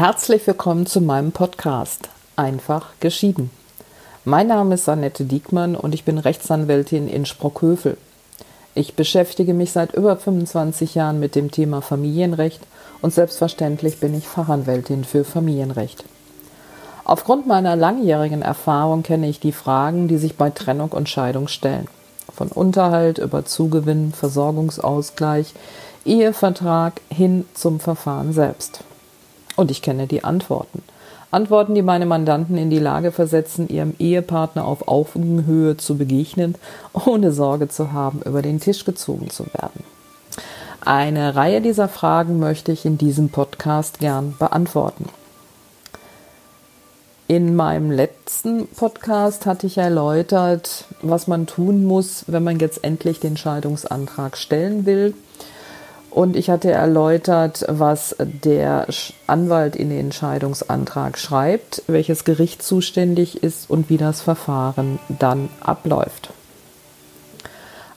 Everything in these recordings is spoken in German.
Herzlich willkommen zu meinem Podcast Einfach geschieden. Mein Name ist Annette Diekmann und ich bin Rechtsanwältin in Sprockhövel. Ich beschäftige mich seit über 25 Jahren mit dem Thema Familienrecht und selbstverständlich bin ich Fachanwältin für Familienrecht. Aufgrund meiner langjährigen Erfahrung kenne ich die Fragen, die sich bei Trennung und Scheidung stellen. Von Unterhalt über Zugewinn, Versorgungsausgleich, Ehevertrag hin zum Verfahren selbst. Und ich kenne die Antworten. Antworten, die meine Mandanten in die Lage versetzen, ihrem Ehepartner auf Augenhöhe zu begegnen, ohne Sorge zu haben, über den Tisch gezogen zu werden. Eine Reihe dieser Fragen möchte ich in diesem Podcast gern beantworten. In meinem letzten Podcast hatte ich erläutert, was man tun muss, wenn man jetzt endlich den Scheidungsantrag stellen will und ich hatte erläutert, was der Anwalt in den Scheidungsantrag schreibt, welches Gericht zuständig ist und wie das Verfahren dann abläuft.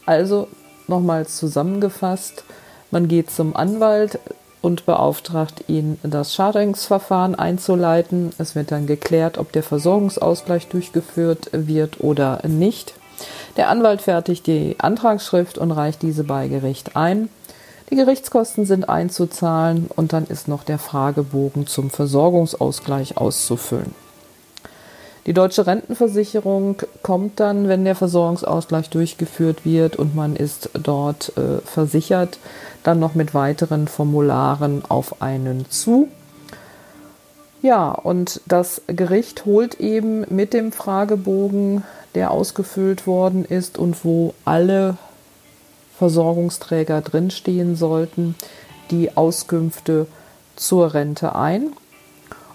Also nochmals zusammengefasst, man geht zum Anwalt und beauftragt ihn, das Scheidungsverfahren einzuleiten. Es wird dann geklärt, ob der Versorgungsausgleich durchgeführt wird oder nicht. Der Anwalt fertigt die Antragsschrift und reicht diese bei Gericht ein. Die Gerichtskosten sind einzuzahlen und dann ist noch der Fragebogen zum Versorgungsausgleich auszufüllen. Die deutsche Rentenversicherung kommt dann, wenn der Versorgungsausgleich durchgeführt wird und man ist dort äh, versichert, dann noch mit weiteren Formularen auf einen zu. Ja, und das Gericht holt eben mit dem Fragebogen, der ausgefüllt worden ist und wo alle Versorgungsträger drinstehen sollten, die Auskünfte zur Rente ein.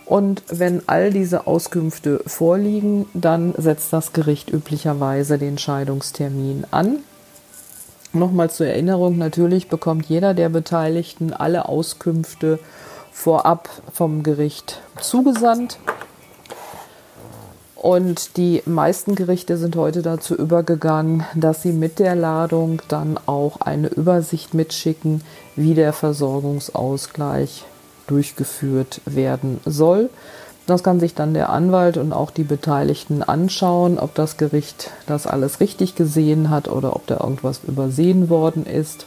Und wenn all diese Auskünfte vorliegen, dann setzt das Gericht üblicherweise den Scheidungstermin an. Nochmal zur Erinnerung, natürlich bekommt jeder der Beteiligten alle Auskünfte vorab vom Gericht zugesandt. Und die meisten Gerichte sind heute dazu übergegangen, dass sie mit der Ladung dann auch eine Übersicht mitschicken, wie der Versorgungsausgleich durchgeführt werden soll. Das kann sich dann der Anwalt und auch die Beteiligten anschauen, ob das Gericht das alles richtig gesehen hat oder ob da irgendwas übersehen worden ist.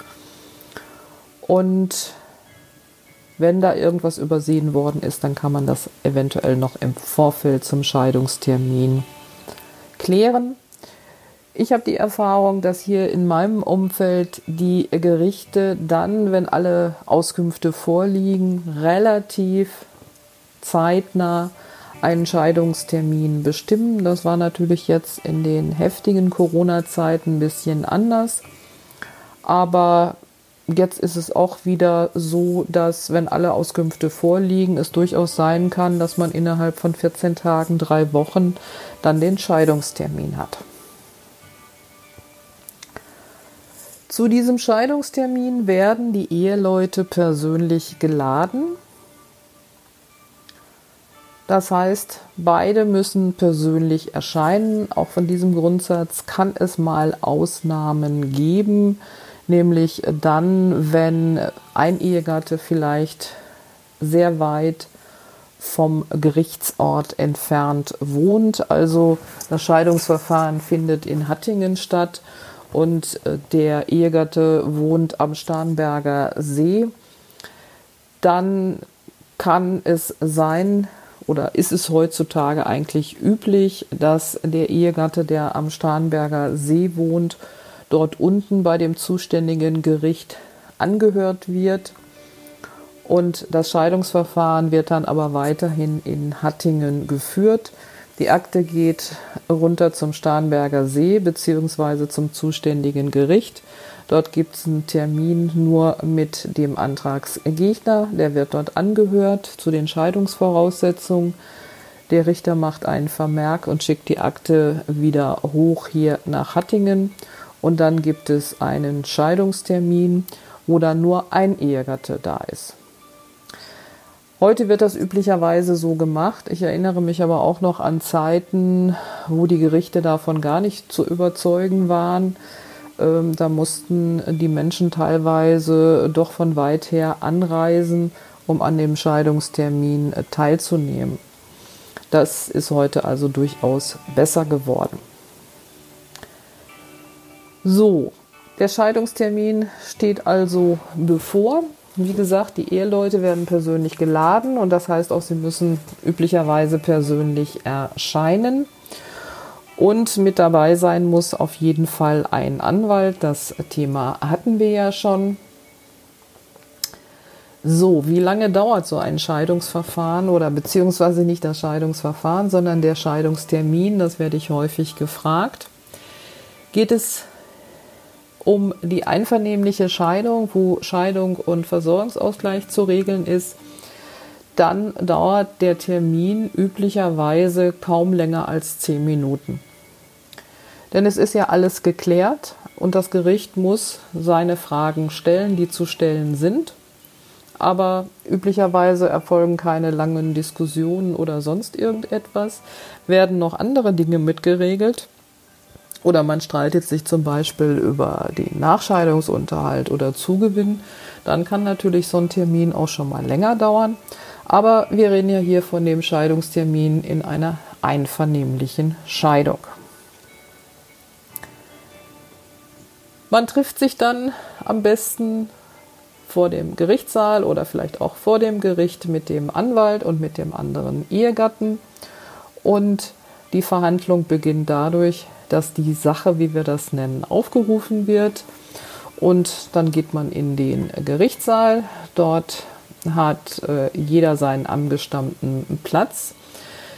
Und wenn da irgendwas übersehen worden ist, dann kann man das eventuell noch im Vorfeld zum Scheidungstermin klären. Ich habe die Erfahrung, dass hier in meinem Umfeld die Gerichte dann, wenn alle Auskünfte vorliegen, relativ zeitnah einen Scheidungstermin bestimmen. Das war natürlich jetzt in den heftigen Corona-Zeiten ein bisschen anders. Aber Jetzt ist es auch wieder so, dass wenn alle Auskünfte vorliegen, es durchaus sein kann, dass man innerhalb von 14 Tagen, drei Wochen dann den Scheidungstermin hat. Zu diesem Scheidungstermin werden die Eheleute persönlich geladen. Das heißt, beide müssen persönlich erscheinen. Auch von diesem Grundsatz kann es mal Ausnahmen geben nämlich dann, wenn ein Ehegatte vielleicht sehr weit vom Gerichtsort entfernt wohnt. Also das Scheidungsverfahren findet in Hattingen statt und äh, der Ehegatte wohnt am Starnberger See. Dann kann es sein, oder ist es heutzutage eigentlich üblich, dass der Ehegatte, der am Starnberger See wohnt, dort unten bei dem zuständigen Gericht angehört wird. Und das Scheidungsverfahren wird dann aber weiterhin in Hattingen geführt. Die Akte geht runter zum Starnberger See bzw. zum zuständigen Gericht. Dort gibt es einen Termin nur mit dem Antragsgegner. Der wird dort angehört zu den Scheidungsvoraussetzungen. Der Richter macht einen Vermerk und schickt die Akte wieder hoch hier nach Hattingen. Und dann gibt es einen Scheidungstermin, wo dann nur ein Ehegatte da ist. Heute wird das üblicherweise so gemacht. Ich erinnere mich aber auch noch an Zeiten, wo die Gerichte davon gar nicht zu überzeugen waren. Ähm, da mussten die Menschen teilweise doch von weit her anreisen, um an dem Scheidungstermin teilzunehmen. Das ist heute also durchaus besser geworden. So, der Scheidungstermin steht also bevor. Wie gesagt, die Eheleute werden persönlich geladen und das heißt auch, sie müssen üblicherweise persönlich erscheinen. Und mit dabei sein muss auf jeden Fall ein Anwalt. Das Thema hatten wir ja schon. So, wie lange dauert so ein Scheidungsverfahren oder beziehungsweise nicht das Scheidungsverfahren, sondern der Scheidungstermin? Das werde ich häufig gefragt. Geht es um die einvernehmliche Scheidung, wo Scheidung und Versorgungsausgleich zu regeln ist, dann dauert der Termin üblicherweise kaum länger als zehn Minuten. Denn es ist ja alles geklärt und das Gericht muss seine Fragen stellen, die zu stellen sind. Aber üblicherweise erfolgen keine langen Diskussionen oder sonst irgendetwas, werden noch andere Dinge mitgeregelt oder man streitet sich zum Beispiel über den Nachscheidungsunterhalt oder Zugewinn, dann kann natürlich so ein Termin auch schon mal länger dauern. Aber wir reden ja hier von dem Scheidungstermin in einer einvernehmlichen Scheidung. Man trifft sich dann am besten vor dem Gerichtssaal oder vielleicht auch vor dem Gericht mit dem Anwalt und mit dem anderen Ehegatten. Und die Verhandlung beginnt dadurch, dass die Sache, wie wir das nennen, aufgerufen wird. Und dann geht man in den Gerichtssaal. Dort hat äh, jeder seinen angestammten Platz.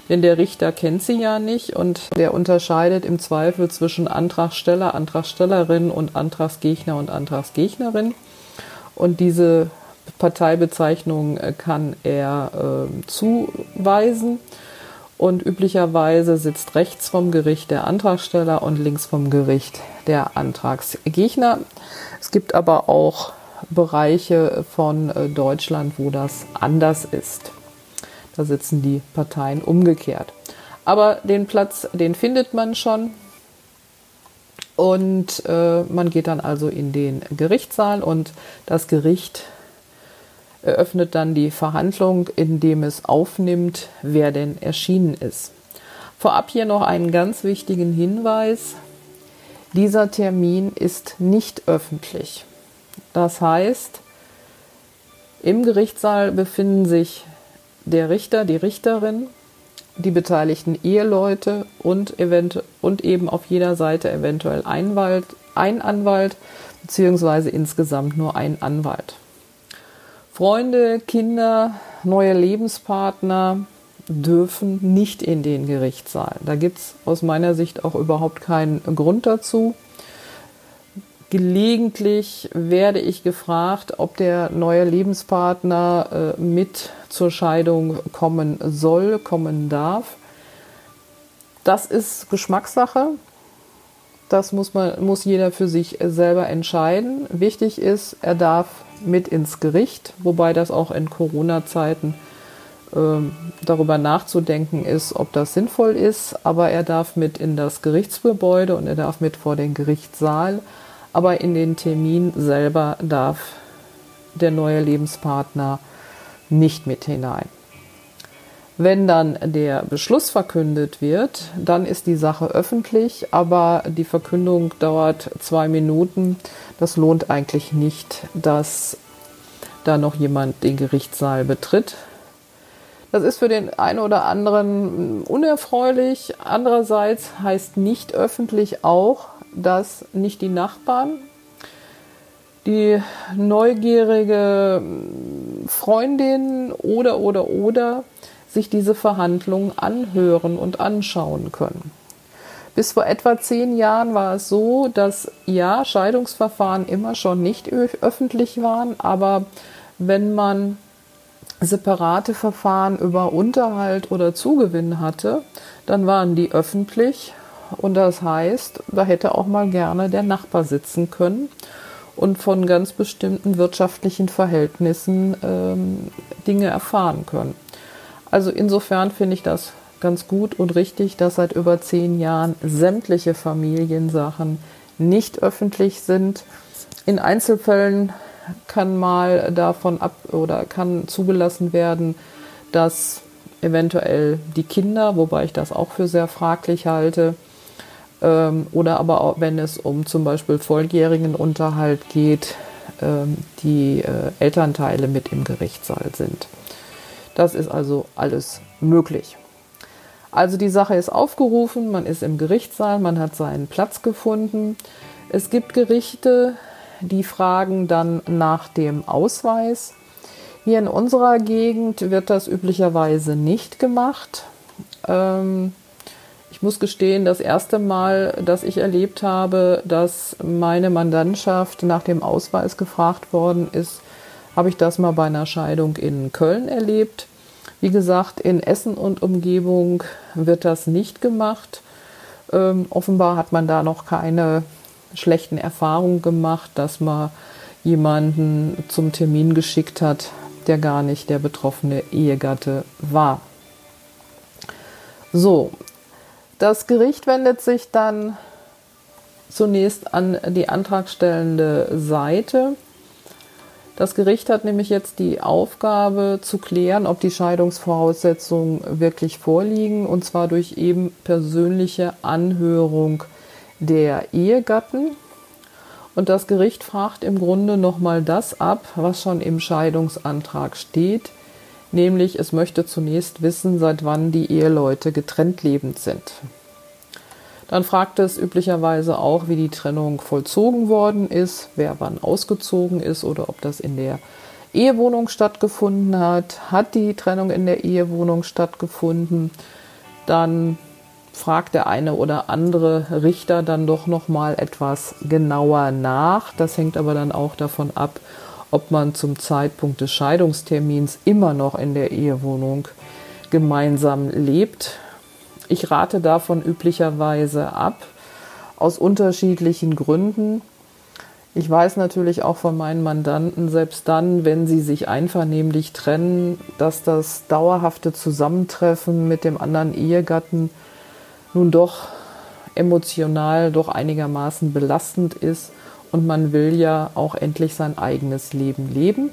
Denn der Richter kennt sie ja nicht und der unterscheidet im Zweifel zwischen Antragsteller, Antragstellerin und Antragsgegner und Antragsgegnerin. Und diese Parteibezeichnung äh, kann er äh, zuweisen und üblicherweise sitzt rechts vom Gericht der Antragsteller und links vom Gericht der Antragsgegner. Es gibt aber auch Bereiche von äh, Deutschland, wo das anders ist. Da sitzen die Parteien umgekehrt. Aber den Platz, den findet man schon. Und äh, man geht dann also in den Gerichtssaal und das Gericht eröffnet dann die Verhandlung, indem es aufnimmt, wer denn erschienen ist. Vorab hier noch einen ganz wichtigen Hinweis. Dieser Termin ist nicht öffentlich. Das heißt, im Gerichtssaal befinden sich der Richter, die Richterin, die beteiligten Eheleute und, und eben auf jeder Seite eventuell ein, Anwalt beziehungsweise insgesamt nur ein Anwalt. Freunde, Kinder, neue Lebenspartner dürfen nicht in den Gerichtssaal. Da gibt es aus meiner Sicht auch überhaupt keinen Grund dazu. Gelegentlich werde ich gefragt, ob der neue Lebenspartner äh, mit zur Scheidung kommen soll, kommen darf. Das ist Geschmackssache. Das muss, man, muss jeder für sich selber entscheiden. Wichtig ist, er darf mit ins Gericht, wobei das auch in Corona-Zeiten äh, darüber nachzudenken ist, ob das sinnvoll ist. Aber er darf mit in das Gerichtsgebäude und er darf mit vor den Gerichtssaal. Aber in den Termin selber darf der neue Lebenspartner nicht mit hinein. Wenn dann der Beschluss verkündet wird, dann ist die Sache öffentlich, aber die Verkündung dauert zwei Minuten. Das lohnt eigentlich nicht, dass da noch jemand den Gerichtssaal betritt. Das ist für den einen oder anderen unerfreulich. Andererseits heißt nicht öffentlich auch, dass nicht die Nachbarn, die neugierige Freundin oder oder oder sich diese Verhandlungen anhören und anschauen können. Bis vor etwa zehn Jahren war es so, dass ja, Scheidungsverfahren immer schon nicht öffentlich waren, aber wenn man separate Verfahren über Unterhalt oder Zugewinn hatte, dann waren die öffentlich und das heißt, da hätte auch mal gerne der Nachbar sitzen können und von ganz bestimmten wirtschaftlichen Verhältnissen ähm, Dinge erfahren können. Also insofern finde ich das ganz gut und richtig, dass seit über zehn Jahren sämtliche Familiensachen nicht öffentlich sind. In Einzelfällen kann mal davon ab oder kann zugelassen werden, dass eventuell die Kinder, wobei ich das auch für sehr fraglich halte, ähm, oder aber auch wenn es um zum Beispiel volljährigen Unterhalt geht, ähm, die äh, Elternteile mit im Gerichtssaal sind. Das ist also alles möglich. Also die Sache ist aufgerufen, man ist im Gerichtssaal, man hat seinen Platz gefunden. Es gibt Gerichte, die fragen dann nach dem Ausweis. Hier in unserer Gegend wird das üblicherweise nicht gemacht. Ähm, ich muss gestehen, das erste Mal, dass ich erlebt habe, dass meine Mandantschaft nach dem Ausweis gefragt worden ist, habe ich das mal bei einer Scheidung in Köln erlebt. Wie gesagt, in Essen und Umgebung wird das nicht gemacht. Ähm, offenbar hat man da noch keine schlechten Erfahrungen gemacht, dass man jemanden zum Termin geschickt hat, der gar nicht der betroffene Ehegatte war. So, das Gericht wendet sich dann zunächst an die antragstellende Seite. Das Gericht hat nämlich jetzt die Aufgabe zu klären, ob die Scheidungsvoraussetzungen wirklich vorliegen, und zwar durch eben persönliche Anhörung der Ehegatten. Und das Gericht fragt im Grunde nochmal das ab, was schon im Scheidungsantrag steht, nämlich es möchte zunächst wissen, seit wann die Eheleute getrennt lebend sind. Dann fragt es üblicherweise auch, wie die Trennung vollzogen worden ist, wer wann ausgezogen ist oder ob das in der Ehewohnung stattgefunden hat. Hat die Trennung in der Ehewohnung stattgefunden? Dann fragt der eine oder andere Richter dann doch noch mal etwas genauer nach. Das hängt aber dann auch davon ab, ob man zum Zeitpunkt des Scheidungstermins immer noch in der Ehewohnung gemeinsam lebt. Ich rate davon üblicherweise ab, aus unterschiedlichen Gründen. Ich weiß natürlich auch von meinen Mandanten, selbst dann, wenn sie sich einvernehmlich trennen, dass das dauerhafte Zusammentreffen mit dem anderen Ehegatten nun doch emotional doch einigermaßen belastend ist und man will ja auch endlich sein eigenes Leben leben.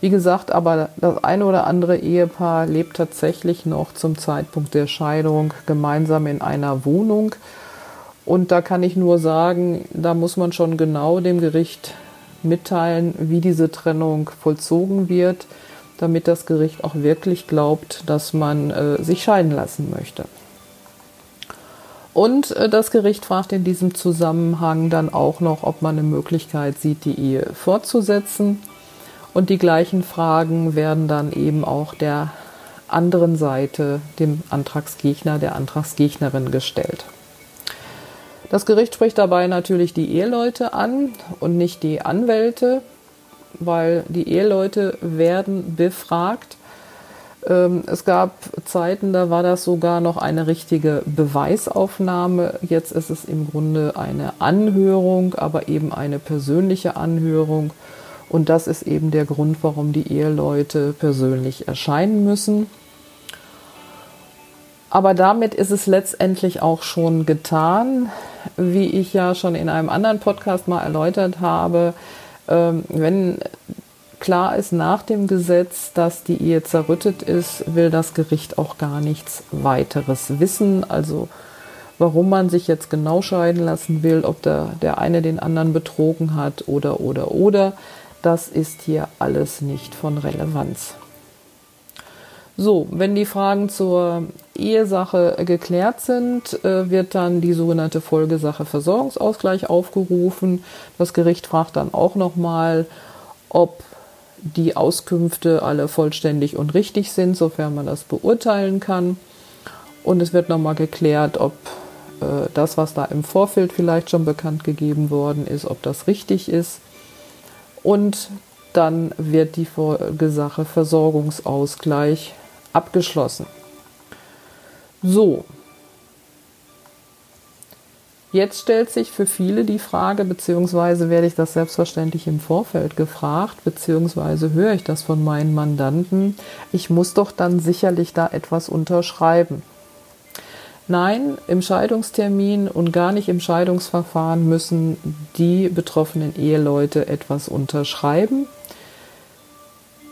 Wie gesagt, aber das eine oder andere Ehepaar lebt tatsächlich noch zum Zeitpunkt der Scheidung gemeinsam in einer Wohnung. Und da kann ich nur sagen, da muss man schon genau dem Gericht mitteilen, wie diese Trennung vollzogen wird, damit das Gericht auch wirklich glaubt, dass man äh, sich scheiden lassen möchte. Und äh, das Gericht fragt in diesem Zusammenhang dann auch noch, ob man eine Möglichkeit sieht, die Ehe fortzusetzen. Und die gleichen Fragen werden dann eben auch der anderen Seite, dem Antragsgegner, der Antragsgegnerin gestellt. Das Gericht spricht dabei natürlich die Eheleute an und nicht die Anwälte, weil die Eheleute werden befragt ähm, es gab Zeiten, da war das sogar noch eine richtige Beweisaufnahme. Jetzt ist es im Grunde eine Anhörung, aber eben eine persönliche Anhörung. Und das ist eben der Grund, warum die Eheleute persönlich erscheinen müssen. Aber damit ist es letztendlich auch schon getan. Wie ich ja schon in einem anderen Podcast mal erläutert habe, ähm, wenn klar ist nach dem Gesetz, dass die Ehe zerrüttet ist, will das Gericht auch gar nichts weiteres wissen. Also warum man sich jetzt genau scheiden lassen will, ob der, der eine den anderen betrogen hat oder oder oder, das ist hier alles nicht von Relevanz. So, wenn die Fragen zur Ehesache geklärt sind, äh, wird dann die sogenannte Folgesache Versorgungsausgleich aufgerufen. Das Gericht fragt dann auch nochmal, ob die Auskünfte alle vollständig und richtig sind, sofern man das beurteilen kann. Und es wird nochmal geklärt, ob äh, das, was da im Vorfeld vielleicht schon bekannt gegeben worden ist, ob das richtig ist. Und dann wird die Folgesache Versorgungsausgleich abgeschlossen. So, Jetzt stellt sich für viele die Frage, beziehungsweise werde ich das selbstverständlich im Vorfeld gefragt, beziehungsweise höre ich das von meinen Mandanten, ich muss doch dann sicherlich da etwas unterschreiben. Nein, im Scheidungstermin und gar nicht im Scheidungsverfahren müssen die betroffenen Eheleute etwas unterschreiben,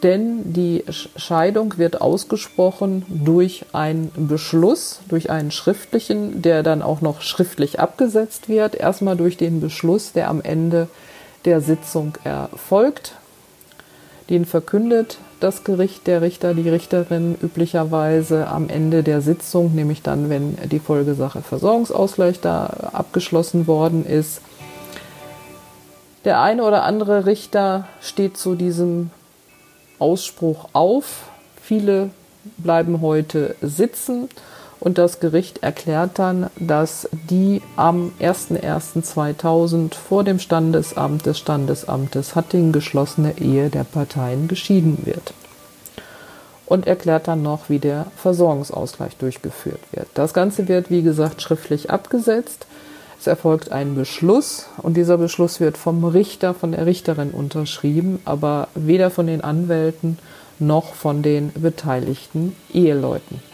denn die Scheidung wird ausgesprochen durch einen Beschluss, durch einen schriftlichen, der dann auch noch schriftlich abgesetzt wird. Erstmal durch den Beschluss, der am Ende der Sitzung erfolgt. Den verkündet das Gericht, der Richter, die Richterin üblicherweise am Ende der Sitzung, nämlich dann, wenn die Folgesache Versorgungsausgleich da abgeschlossen worden ist. Der eine oder andere Richter steht zu diesem Ausspruch auf. Viele bleiben heute sitzen und das Gericht erklärt dann, dass die am 01.01.2000 vor dem Standesamt des Standesamtes Hattingen geschlossene Ehe der Parteien geschieden wird. Und erklärt dann noch, wie der Versorgungsausgleich durchgeführt wird. Das Ganze wird, wie gesagt, schriftlich abgesetzt. Es erfolgt ein Beschluss und dieser Beschluss wird vom Richter, von der Richterin unterschrieben, aber weder von den Anwälten noch von den beteiligten Eheleuten.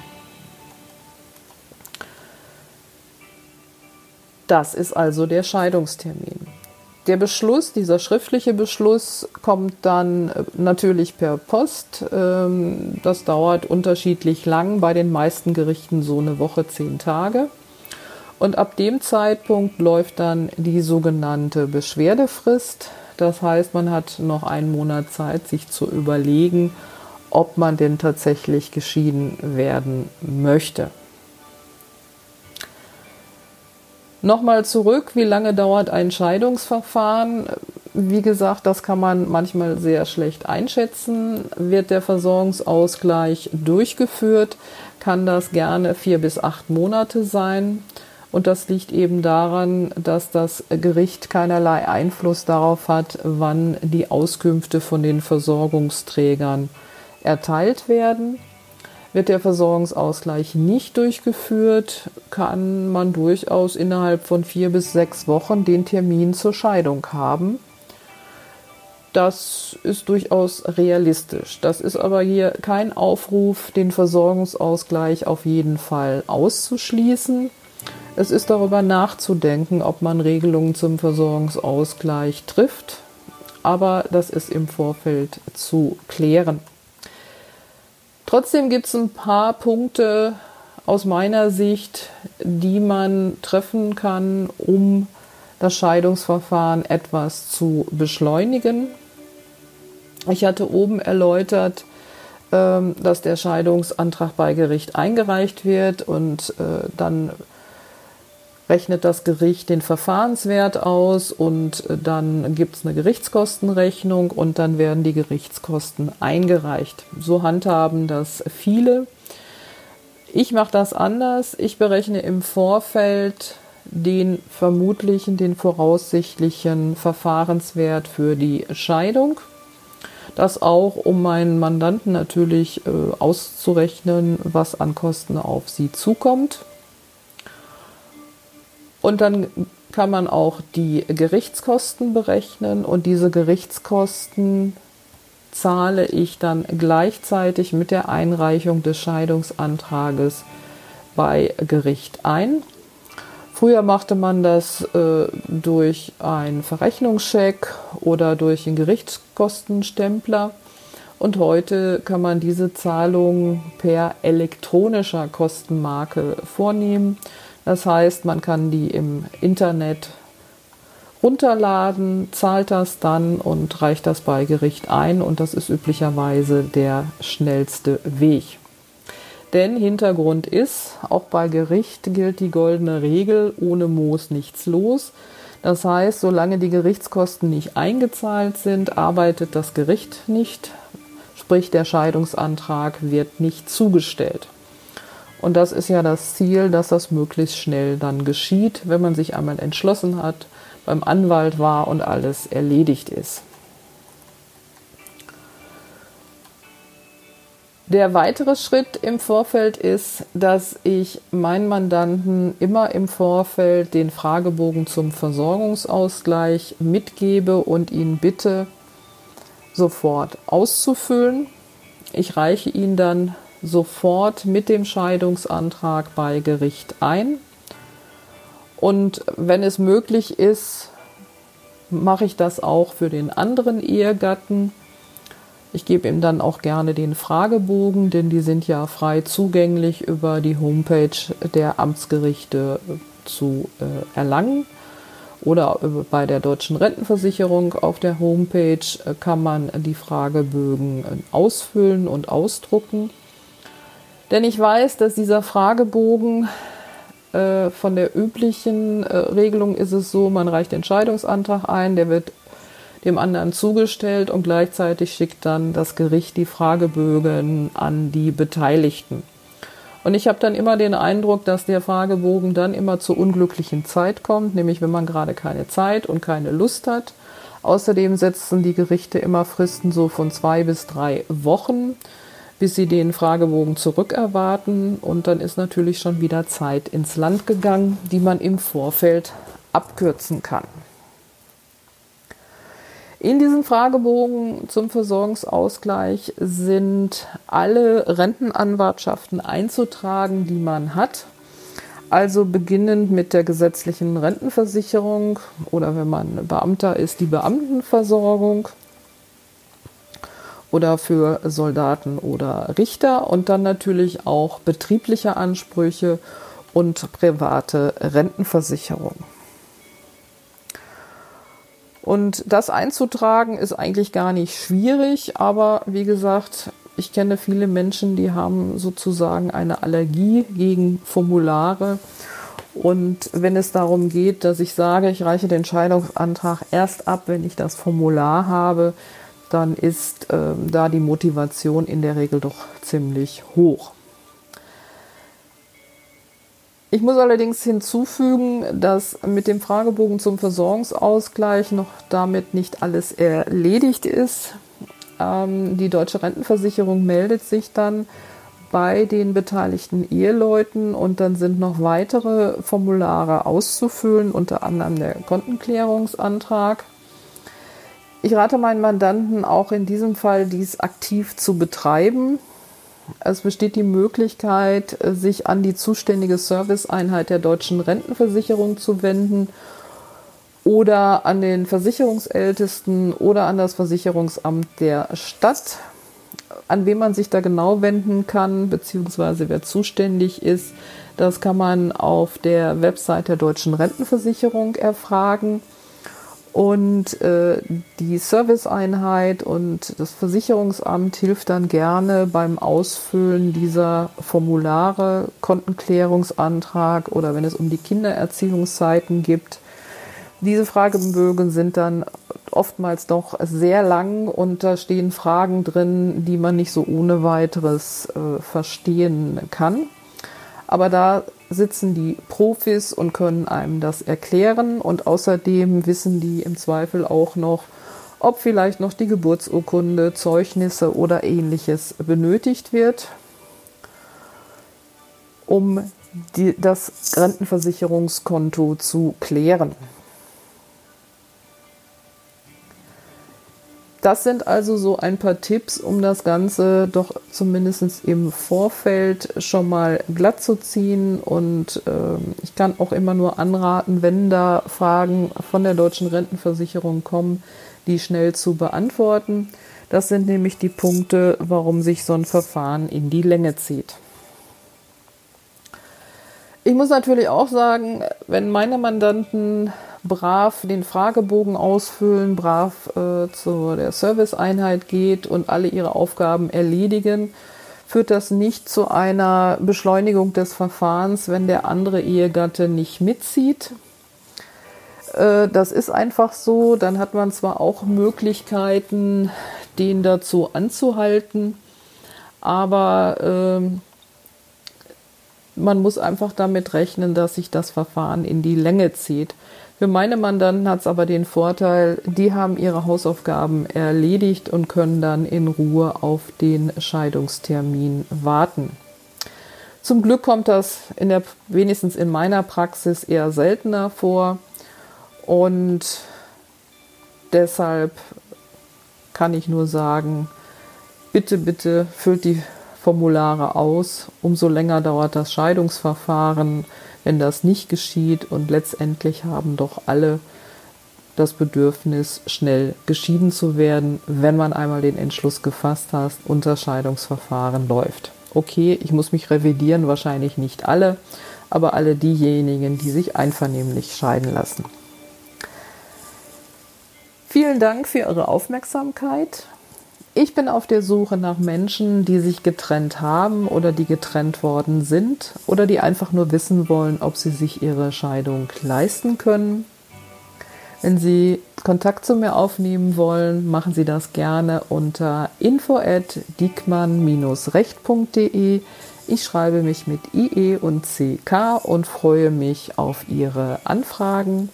Das ist also der Scheidungstermin. Der Beschluss, dieser schriftliche Beschluss, kommt dann äh, natürlich per Post. Ähm, das dauert unterschiedlich lang, bei den meisten Gerichten so eine Woche, zehn Tage. Und ab dem Zeitpunkt läuft dann die sogenannte Beschwerdefrist. Das heißt, man hat noch einen Monat Zeit, sich zu überlegen, ob man denn tatsächlich geschieden werden möchte. Nochmal zurück, wie lange dauert ein Scheidungsverfahren? Wie gesagt, das kann man manchmal sehr schlecht einschätzen. Wird der Versorgungsausgleich durchgeführt, kann das gerne vier bis acht Monate sein. Und das liegt eben daran, dass das Gericht keinerlei Einfluss darauf hat, wann die Auskünfte von den Versorgungsträgern erteilt werden. Wird der Versorgungsausgleich nicht durchgeführt, kann man durchaus innerhalb von vier bis sechs Wochen den Termin zur Scheidung haben. Das ist durchaus realistisch. Das ist aber hier kein Aufruf, den Versorgungsausgleich auf jeden Fall auszuschließen. Es ist darüber nachzudenken, ob man Regelungen zum Versorgungsausgleich trifft, aber das ist im Vorfeld zu klären. Trotzdem gibt es ein paar Punkte aus meiner Sicht, die man treffen kann, um das Scheidungsverfahren etwas zu beschleunigen. Ich hatte oben erläutert, ähm, dass der Scheidungsantrag bei Gericht eingereicht wird und äh, dann rechnet das Gericht den Verfahrenswert aus und äh, dann gibt es eine Gerichtskostenrechnung und dann werden die Gerichtskosten eingereicht. So handhaben das viele. Ich mache das anders. Ich berechne im Vorfeld den vermutlichen, den voraussichtlichen Verfahrenswert für die Scheidung. Das auch, um meinen Mandanten natürlich äh, auszurechnen, was an Kosten auf sie zukommt. Und dann kann man auch die Gerichtskosten berechnen und diese Gerichtskosten zahle ich dann gleichzeitig mit der Einreichung des Scheidungsantrages bei Gericht ein. Früher machte man das äh, durch einen Verrechnungscheck oder durch einen Gerichtskostenstempler. Und heute kann man diese Zahlung per elektronischer Kostenmarke vornehmen. Das heißt, man kann die im Internet runterladen, zahlt das dann und reicht das bei Gericht ein und das ist üblicherweise der schnellste Weg. Denn Hintergrund ist, auch bei Gericht gilt die goldene Regel, ohne Moos nichts los. Das heißt, solange die Gerichtskosten nicht eingezahlt sind, arbeitet das Gericht nicht, sprich der Scheidungsantrag wird nicht zugestellt. Und das ist ja das Ziel, dass das möglichst schnell dann geschieht, wenn man sich einmal entschlossen hat, beim Anwalt war und alles erledigt ist. Der weitere Schritt im Vorfeld ist, dass ich meinen Mandanten immer im Vorfeld den Fragebogen zum Versorgungsausgleich mitgebe und ihn bitte, sofort auszufüllen. Ich reiche ihn dann sofort mit dem Scheidungsantrag bei Gericht ein. Und wenn es möglich ist, mache ich das auch für den anderen Ehegatten. Ich gebe ihm dann auch gerne den Fragebogen, denn die sind ja frei zugänglich über die Homepage der Amtsgerichte zu äh, erlangen. Oder bei der deutschen Rentenversicherung auf der Homepage äh, kann man die Fragebögen äh, ausfüllen und ausdrucken. Denn ich weiß, dass dieser Fragebogen äh, von der üblichen äh, Regelung ist es so, man reicht den Scheidungsantrag ein, der wird dem anderen zugestellt und gleichzeitig schickt dann das Gericht die Fragebögen an die Beteiligten. Und ich habe dann immer den Eindruck, dass der Fragebogen dann immer zur unglücklichen Zeit kommt, nämlich wenn man gerade keine Zeit und keine Lust hat. Außerdem setzen die Gerichte immer Fristen so von zwei bis drei Wochen bis sie den Fragebogen zurückerwarten. Und dann ist natürlich schon wieder Zeit ins Land gegangen, die man im Vorfeld abkürzen kann. In diesem Fragebogen zum Versorgungsausgleich sind alle Rentenanwartschaften einzutragen, die man hat. Also beginnend mit der gesetzlichen Rentenversicherung oder wenn man Beamter ist, die Beamtenversorgung oder für Soldaten oder Richter und dann natürlich auch betriebliche Ansprüche und private Rentenversicherung. Und das einzutragen ist eigentlich gar nicht schwierig, aber wie gesagt, ich kenne viele Menschen, die haben sozusagen eine Allergie gegen Formulare. Und wenn es darum geht, dass ich sage, ich reiche den Scheidungsantrag erst ab, wenn ich das Formular habe, dann ist ähm, da die Motivation in der Regel doch ziemlich hoch. Ich muss allerdings hinzufügen, dass mit dem Fragebogen zum Versorgungsausgleich noch damit nicht alles erledigt ist. Ähm, die deutsche Rentenversicherung meldet sich dann bei den beteiligten Eheleuten und dann sind noch weitere Formulare auszufüllen, unter anderem der Kontenklärungsantrag. Ich rate meinen Mandanten auch in diesem Fall, dies aktiv zu betreiben. Es besteht die Möglichkeit, sich an die zuständige Serviceeinheit der deutschen Rentenversicherung zu wenden oder an den Versicherungsältesten oder an das Versicherungsamt der Stadt. An wen man sich da genau wenden kann, beziehungsweise wer zuständig ist, das kann man auf der Website der deutschen Rentenversicherung erfragen. Und äh, die Serviceeinheit und das Versicherungsamt hilft dann gerne beim Ausfüllen dieser Formulare, Kontenklärungsantrag oder wenn es um die Kindererziehungszeiten gibt. Diese Fragebögen sind dann oftmals doch sehr lang und da stehen Fragen drin, die man nicht so ohne weiteres äh, verstehen kann. Aber da sitzen die Profis und können einem das erklären und außerdem wissen die im Zweifel auch noch, ob vielleicht noch die Geburtsurkunde, Zeugnisse oder ähnliches benötigt wird, um die, das Rentenversicherungskonto zu klären. Das sind also so ein paar Tipps, um das Ganze doch zumindest im Vorfeld schon mal glatt zu ziehen. Und äh, ich kann auch immer nur anraten, wenn da Fragen von der deutschen Rentenversicherung kommen, die schnell zu beantworten. Das sind nämlich die Punkte, warum sich so ein Verfahren in die Länge zieht. Ich muss natürlich auch sagen, wenn meine Mandanten brav den Fragebogen ausfüllen, brav äh, zu der Serviceeinheit geht und alle ihre Aufgaben erledigen, führt das nicht zu einer Beschleunigung des Verfahrens, wenn der andere Ehegatte nicht mitzieht. Äh, das ist einfach so. Dann hat man zwar auch Möglichkeiten, den dazu anzuhalten, aber äh, man muss einfach damit rechnen, dass sich das Verfahren in die Länge zieht. Für meine Mandanten hat es aber den Vorteil, die haben ihre Hausaufgaben erledigt und können dann in Ruhe auf den Scheidungstermin warten. Zum Glück kommt das in der, wenigstens in meiner Praxis eher seltener vor und deshalb kann ich nur sagen, bitte, bitte füllt die Formulare aus, umso länger dauert das Scheidungsverfahren, wenn das nicht geschieht. Und letztendlich haben doch alle das Bedürfnis, schnell geschieden zu werden, wenn man einmal den Entschluss gefasst hat und das Scheidungsverfahren läuft. Okay, ich muss mich revidieren, wahrscheinlich nicht alle, aber alle diejenigen, die sich einvernehmlich scheiden lassen. Vielen Dank für Ihre Aufmerksamkeit. Ich bin auf der Suche nach Menschen, die sich getrennt haben oder die getrennt worden sind oder die einfach nur wissen wollen, ob sie sich ihre Scheidung leisten können. Wenn Sie Kontakt zu mir aufnehmen wollen, machen Sie das gerne unter info@diekmann-recht.de. Ich schreibe mich mit IE und CK und freue mich auf Ihre Anfragen.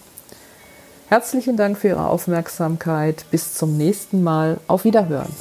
Herzlichen Dank für Ihre Aufmerksamkeit. Bis zum nächsten Mal. Auf Wiederhören.